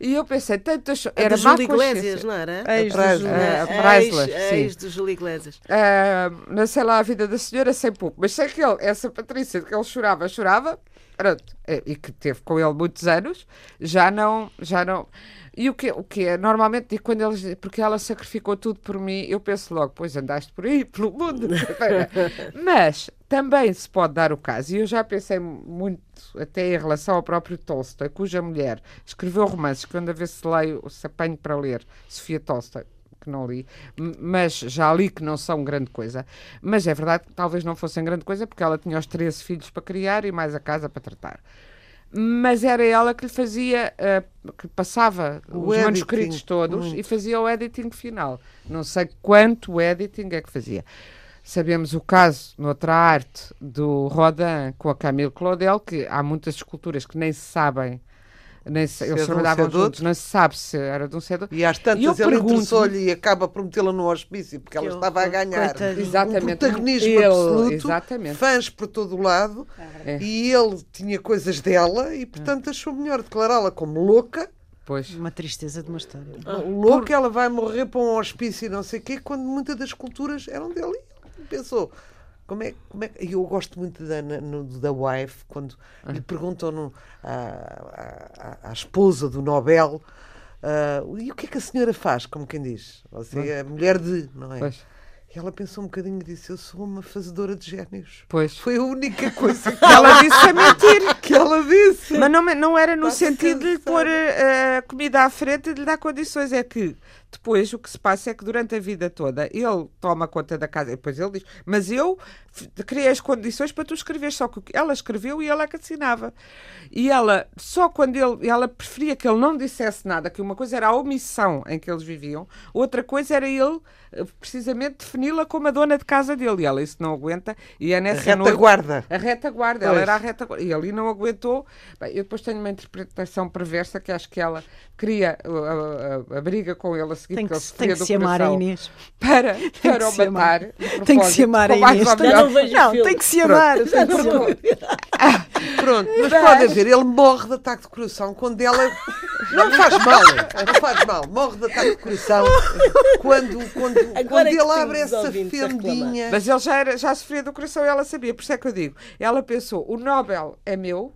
E eu pensei: A era má Júlio Iglesias, não era? Ex A Priceless, ex, sim. ex do Júlio Iglesias. Ah, não sei lá a vida da senhora, sei pouco, mas sei que ele, essa Patrícia, que ele chorava, chorava, pronto, eh, e que teve com ele muitos anos, já não, já não. E o que, o que é, normalmente, digo quando eles, porque ela sacrificou tudo por mim, eu penso logo, pois andaste por aí, [laughs] pelo mundo. [laughs] mas também se pode dar o caso, e eu já pensei muito, até em relação ao próprio Tolstói, cuja mulher escreveu romances que ando a ver se leio, se apanho para ler, Sofia Tolstói, que não li, mas já li que não são grande coisa. Mas é verdade que talvez não fossem grande coisa, porque ela tinha os 13 filhos para criar e mais a casa para tratar. Mas era ela que lhe fazia, ah, que passava O os editing, manuscritos todos e fazia o editing final. Não sei quanto editing é que fazia. Sabemos o caso, noutra arte, do Rodin com a Camille Claudel, que há muitas esculturas que nem se sabem, nem se, Se é eles um, trabalhavam é outro. juntos, não se sabe se era de um cedo. E às tantas E eu ele interessou-lhe e acaba por metê-la no hospício porque ela estava a ganhar coitadinho. um Exatamente. protagonismo Ele- absoluto, exatamente. fãs por todo o lado É. e ele tinha coisas dela e portanto achou melhor declará-la como louca. Pois. Uma tristeza de uma história. louca, ela vai morrer para um hospício e não sei o quê, quando muitas das culturas eram dele. E ele pensou. Como é, como é, e eu gosto muito da, no- da Wife, quando Ah. lhe perguntam no- à, à- à esposa do Nobel ah, e o que é que a senhora faz, como quem diz? Você é mulher de, não é? Pois. E ela pensou um bocadinho e disse: Eu sou uma fazedora de génios. Pois. Foi a única coisa que Ela disse a mentir. [laughs] que ela disse. Mas não, não era no Está sentido de lhe descansado. pôr eh, a comida à frente e de lhe dar condições. É que depois o que se passa é que durante a vida toda ele toma conta da casa e depois ele diz: Mas eu criei as condições para tu escreveres. Só que ela escreveu e ela é que assinava. E ela, só quando ele, ela preferia que ele não dissesse nada, que uma coisa era a omissão em que eles viviam, outra coisa era ele eh, precisamente defini-la como a dona de casa dele. E ela isso não aguenta. E é A nessa noite. retaguarda. A retaguarda, ela Pois. era a retaguarda. E ali não aguentou. Bem, eu depois tenho uma interpretação perversa que acho que ela queria a, a- a briga com ele a seguir, Tem que, ele se- tem que se amar a Inês. para, para que o se matar. Tem que se amar a Inês. Tem- não Não, filme. tem que se amar. Tem que se amar. Pronto, mas pode haver, ele morre de ataque de coração quando ela. Não faz mal, não faz mal, morre de ataque de coração quando, quando, Agora quando é ele abre essa fendinha. Mas ele já, era, já sofria do coração e ela sabia, por isso é que eu digo. Ela pensou, o Nobel é meu.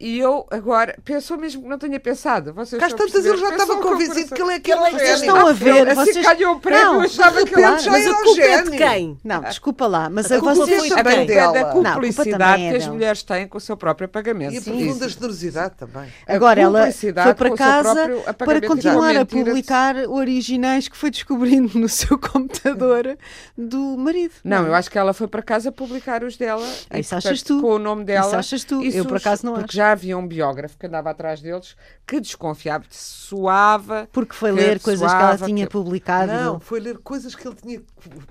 E eu agora, pensou mesmo que não tinha pensado. Vocês Cá tantas ele já estava Pensou com o convencido que ele é aquele Ele é que gênio. estão a ver, Assim vocês- ganhou o prémio, Não, eu achava que ele já Mas era a um culpa é de quem? Não, desculpa lá, mas A a culpa vocês foi A também é dela. da Não, também é que as dela. mulheres têm com o seu próprio apagamento. E a profunda generosidade também. Agora ela foi para casa para continuar a publicar originais que foi descobrindo no seu [laughs] computador do marido. Não, é? eu acho que ela foi para casa publicar os dela. Ah, isso achas tu. Com o nome dela. Isso achas tu. Eu, por acaso, não Porque acho. Já havia um biógrafo que andava atrás deles que desconfiava, soava. Porque foi que ler coisas que ela tinha que- publicado. Não, foi ler coisas que ele tinha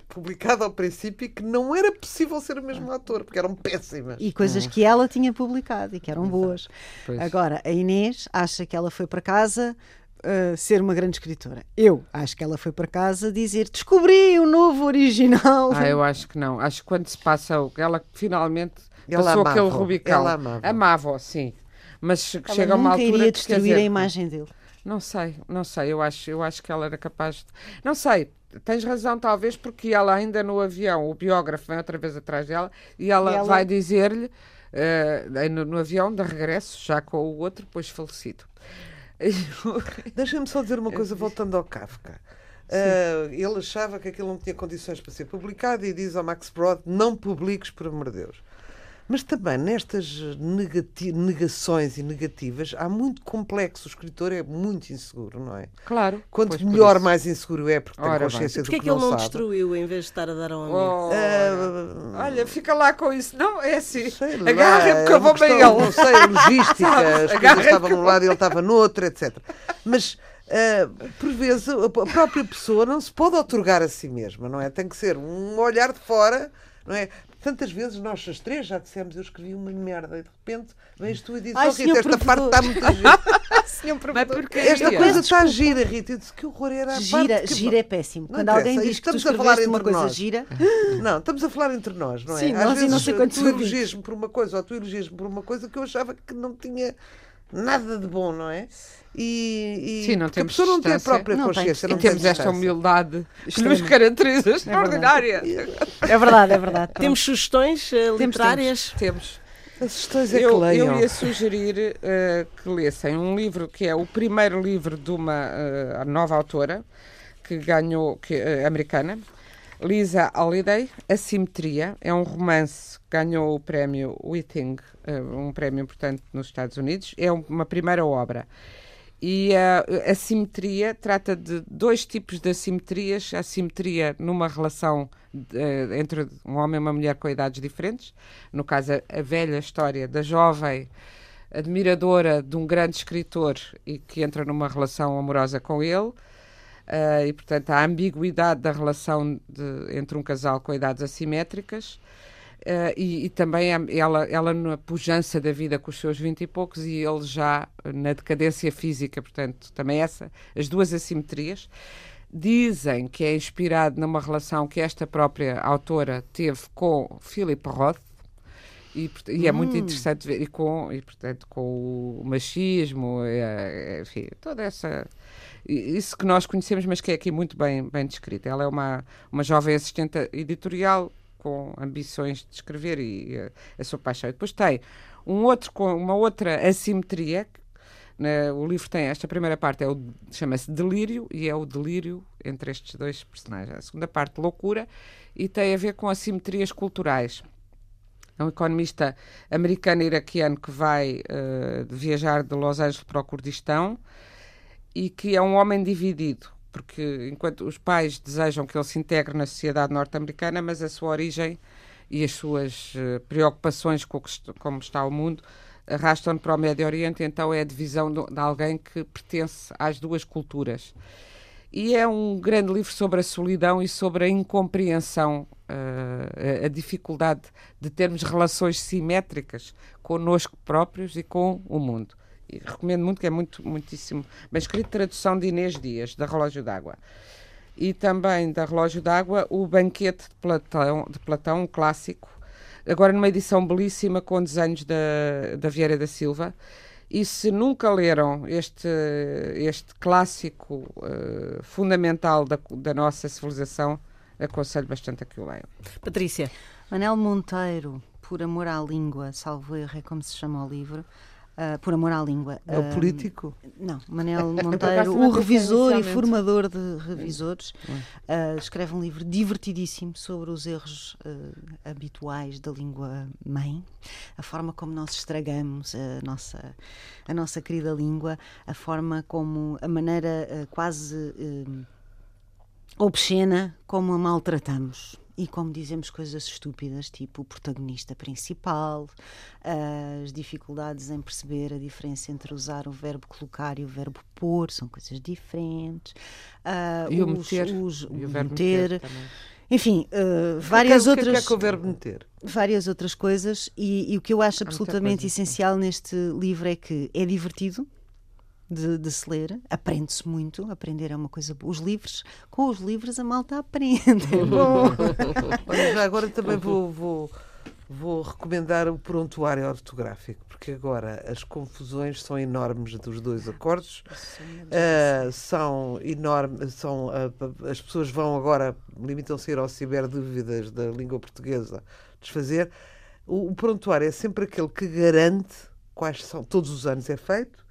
publicado ao princípio e que não era possível ser o mesmo ator, porque eram péssimas. E coisas que ela tinha publicado e que eram boas. Pois. Agora, a Inês acha que ela foi para casa uh, ser uma grande escritora. Eu acho que ela foi para casa dizer descobri um novo original. Ah, eu acho que não. Acho que quando se passa. o- Ela finalmente Ela passou aquele Rubicão. Ela amava-o. Amava-o, sim. Mas Ela chega a uma altura. iria que, destruir dizer, a imagem dele. Não sei, não sei. Eu acho, eu acho que ela era capaz de. Não sei. Tens razão, talvez, porque ela ainda no avião, o biógrafo vem outra vez atrás dela e ela, E ela- vai dizer-lhe, eh, no, no avião de regresso, já com o outro, depois falecido. [laughs] Deixa-me só dizer uma coisa, voltando ao Kafka. Ah, ele achava que aquilo não tinha condições para ser publicado e diz ao Max Brod: não publiques, por amor de Deus. Mas também nestas negações e negativas há muito complexo. O escritor é muito inseguro, não é? Claro. Quanto melhor, mais inseguro é, porque tem Ora bem. consciência do Porquê é que, que ele não destruiu em vez de estar a dar ao amigo? Oh, Ah, Olha, fica lá com isso. Não, é assim. Agarra-me é que eu uma vou bem ele. Não sei, a logística, [laughs] as coisas estavam que num lado e ele estava no outro, etc. Mas, ah, por vezes, a a própria pessoa não se pode otorgar a si mesma, não é? Tem que ser um olhar de fora, não é? Tantas vezes nós, as três, já dissemos, eu escrevi uma merda e de repente vens tu e dizes, Ai, oh Rita, senhor esta parte está muito gira. [laughs] Mas porque Esta é. coisa está gira, Rita. Eu disse, que horror era a parte Gira, que- gira é péssimo. Não Quando alguém interessa, diz que tu estamos a falar uma entre coisa nós. gira, [laughs] Não, estamos a falar entre nós, não é? Sim, Às nós e vezes não sei tu elogias-me por uma coisa ou tu elogias-me por uma coisa que eu achava que não tinha nada de bom, não é? E, e Sim, não porque a temos pessoa não tem a própria Não tem consciência. E Não temos tem esta humildade que nos caracteriza É extraordinária. é verdade, é verdade. Temos sugestões Temos, literárias? Temos. As questões é que Eu, leiam. eu ia sugerir eh, que lessem um livro que é o primeiro livro de uma eh, nova autora que ganhou, que, americana, Lisa Holiday, Assimetria. É um romance que ganhou o prémio Whiting, eh, um prémio importante nos Estados Unidos. É um- uma primeira obra. E a assimetria trata de dois tipos de assimetrias. A assimetria numa relação eh, entre um homem e uma mulher com idades diferentes. No caso, a velha história da jovem admiradora de um grande escritor e que entra numa relação amorosa com ele. Uh, e, portanto, a ambiguidade da relação de, entre um casal com idades assimétricas. Uh, e, e, também ela, ela na pujança da vida com os seus vinte e poucos e ele já na decadência física, portanto, também essa, as duas assimetrias. Dizem que é inspirado numa relação que esta própria autora teve com Philip Roth, e, e é muito hum. interessante ver, e com, e, portanto, com o machismo, enfim, toda essa. Isso que nós conhecemos, mas que é aqui muito bem, bem descrito. Ela é uma, uma jovem assistente editorial com ambições de escrever e, a, a, sua paixão. E depois tem um outro, uma outra assimetria né, o livro tem esta primeira parte, é o, chama-se Delírio, e é o delírio entre estes dois personagens. A segunda parte, Loucura, e tem a ver com assimetrias culturais. É um economista americano-iraquiano que vai uh, viajar de Los Angeles para o Kurdistão e que é um homem dividido, porque enquanto os pais desejam que ele se integre na sociedade norte-americana, mas a sua origem e as suas uh, preocupações com como está o mundo arrastam-no para o Médio Oriente, então é a divisão de, de alguém que pertence às duas culturas. E é um grande livro sobre a solidão e sobre a incompreensão, uh, a dificuldade de termos relações simétricas connosco próprios e com o mundo. E recomendo muito, que é muito, muitíssimo bem escrito, tradução de Inês Dias, da Relógio d'Água. E também da Relógio d'Água, o Banquete de Platão, de Platão um clássico, agora numa edição belíssima com desenhos da, da Vieira da Silva. E se nunca leram este, este clássico uh, fundamental da, da nossa civilização, aconselho bastante a que o leiam. Patrícia. Manel Monteiro, Por Amor à Língua, salvo erro, é como se chama o livro uh, por amor à língua. É o político? Não, Manel [laughs] Monteiro, o revisor e formador de revisores, uh, escreve um livro divertidíssimo sobre os erros habituais da língua mãe, a forma como nós estragamos a nossa, a nossa querida língua, a forma como, a maneira quase obscena como a maltratamos e como dizemos coisas estúpidas, tipo o protagonista principal, as dificuldades em perceber a diferença entre usar o verbo colocar e o verbo pôr, são coisas diferentes. Uh, e o os, meter. Os, e o verbo meter. meter enfim, uh, várias que, outras. O que é que é o verbo meter? Várias outras coisas, e, e o que eu acho absolutamente essencial neste livro é que é divertido, de, de se ler, aprende-se muito, aprender é uma coisa boa. Os livros, com os livros a malta aprende. É bom. [laughs] Olha, já agora também vou, vou, vou recomendar o prontuário ortográfico, porque agora as confusões são enormes dos dois acordos, uh, são enormes, são, uh, as pessoas vão agora, limitam-se a ir ao ciberdúvidas da língua portuguesa, desfazer. O, o prontuário é sempre aquele que garante quais são, todos os anos é feito,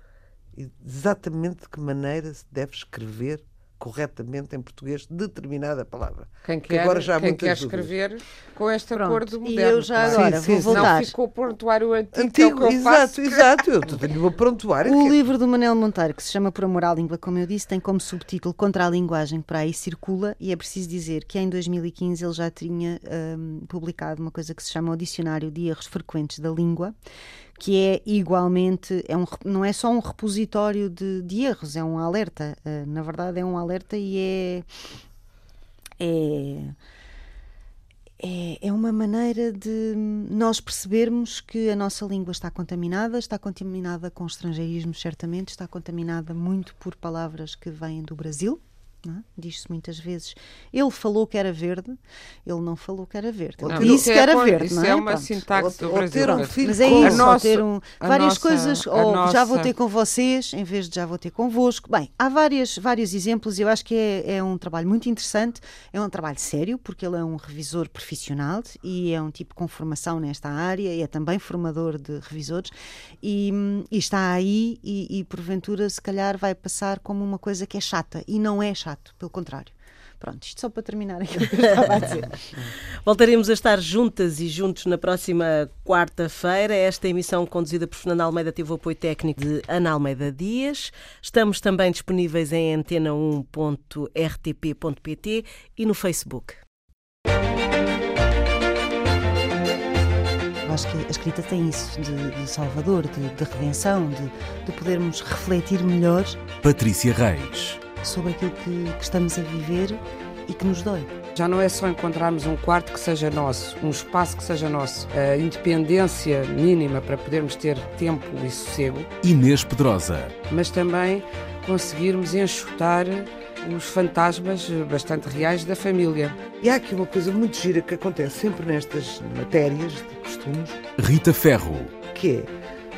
exatamente de que maneira se deve escrever corretamente em português determinada palavra. Quem quer, que agora já quem quer escrever com este Pronto. acordo moderno. E eu já agora sim, vou sim, voltar. Não ficou o prontuário antigo, antigo é exato, faço. exato. Eu tenho uma prontuário. [laughs] O que... livro do Manel Monteiro, que se chama Por Amor à Língua, como eu disse, tem como subtítulo Contra a Linguagem que por aí circula e é preciso dizer que em 2015 ele já tinha um, publicado uma coisa que se chama o Dicionário de Erros Frequentes da Língua que é igualmente, é um, não é só um repositório de, de erros, é um alerta. Uh, na verdade, é um alerta e é, é, é, é uma maneira de nós percebermos que a nossa língua está contaminada, está contaminada com estrangeirismo, certamente, está contaminada muito por palavras que vêm do Brasil é? Diz-se muitas vezes, ele falou que era verde, ele não falou que era verde. Ele disse que era é, verde. Isso não é, é uma Pronto. sintaxe do Brasil. Ter um filho mas é isso, nossa, ter um, várias nossa, coisas, ou nossa... já vou ter com vocês, em vez de já vou ter convosco. Bem, há várias, vários exemplos, eu acho que é, é um trabalho muito interessante, é um trabalho sério, porque ele é um revisor profissional e é um tipo com formação nesta área, e é também formador de revisores, e, e está aí e, e porventura se calhar vai passar como uma coisa que é chata, e não é chata chato, pelo contrário. Pronto, isto só para terminar aquilo que eu estava a dizer. [laughs] Voltaremos a estar juntas e juntos na próxima quarta-feira. Esta emissão conduzida por Fernando Almeida teve o apoio técnico de Ana Almeida Dias. Estamos também disponíveis em antena1.rtp.pt e no Facebook. Acho que a escrita tem isso de, de salvador, de, de redenção, de, de podermos refletir melhor. Patrícia Reis. Sobre aquilo que, que estamos a viver e que nos dói. Já não é só encontrarmos um quarto que seja nosso, um espaço que seja nosso, a independência mínima para podermos ter tempo e sossego. Inês Pedrosa. Mas também conseguirmos enxutar os fantasmas bastante reais da família. E há aqui uma coisa muito gira que acontece sempre nestas matérias de costumes. Rita Ferro. Que é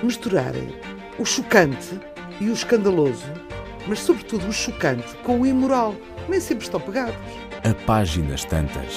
misturarem o chocante e o escandaloso, mas sobretudo o chocante com o imoral. Nem sempre estão pegados a páginas tantas.